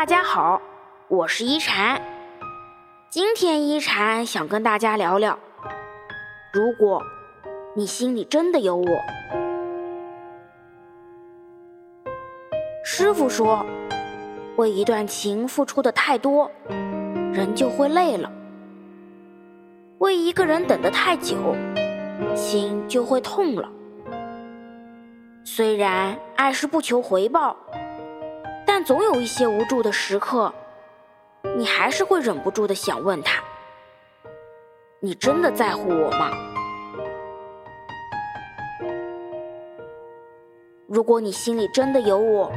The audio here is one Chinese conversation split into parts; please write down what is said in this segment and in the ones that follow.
大家好，我是一禅。今天一禅想跟大家聊聊，如果你心里真的有我。师傅说，为一段情付出的太多，人就会累了；为一个人等的太久，心就会痛了。虽然爱是不求回报。总有一些无助的时刻，你还是会忍不住的想问他：“你真的在乎我吗？”如果你心里真的有我，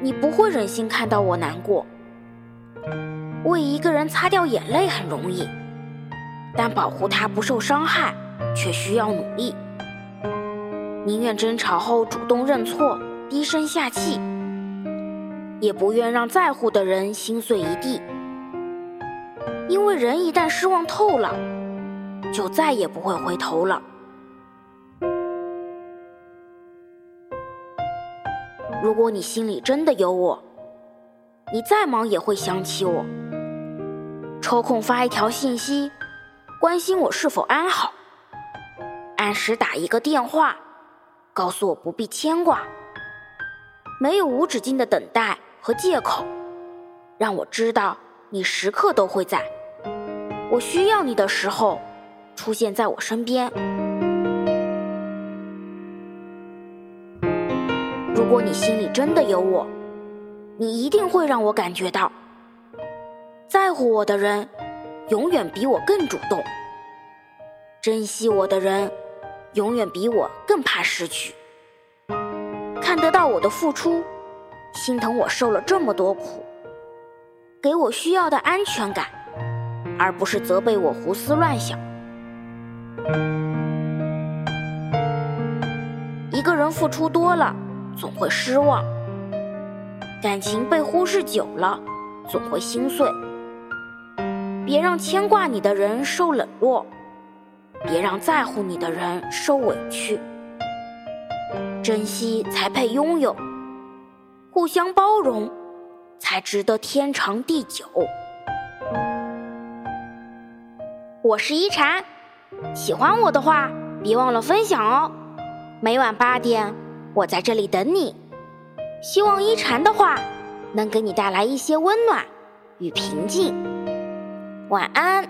你不会忍心看到我难过。为一个人擦掉眼泪很容易，但保护他不受伤害却需要努力。宁愿争吵后主动认错，低声下气。也不愿让在乎的人心碎一地，因为人一旦失望透了，就再也不会回头了。如果你心里真的有我，你再忙也会想起我，抽空发一条信息，关心我是否安好，按时打一个电话，告诉我不必牵挂，没有无止境的等待。和借口，让我知道你时刻都会在我需要你的时候出现在我身边。如果你心里真的有我，你一定会让我感觉到，在乎我的人永远比我更主动，珍惜我的人永远比我更怕失去，看得到我的付出。心疼我受了这么多苦，给我需要的安全感，而不是责备我胡思乱想。一个人付出多了，总会失望；感情被忽视久了，总会心碎。别让牵挂你的人受冷落，别让在乎你的人受委屈。珍惜才配拥有。互相包容，才值得天长地久。我是一禅，喜欢我的话，别忘了分享哦。每晚八点，我在这里等你。希望一禅的话能给你带来一些温暖与平静。晚安。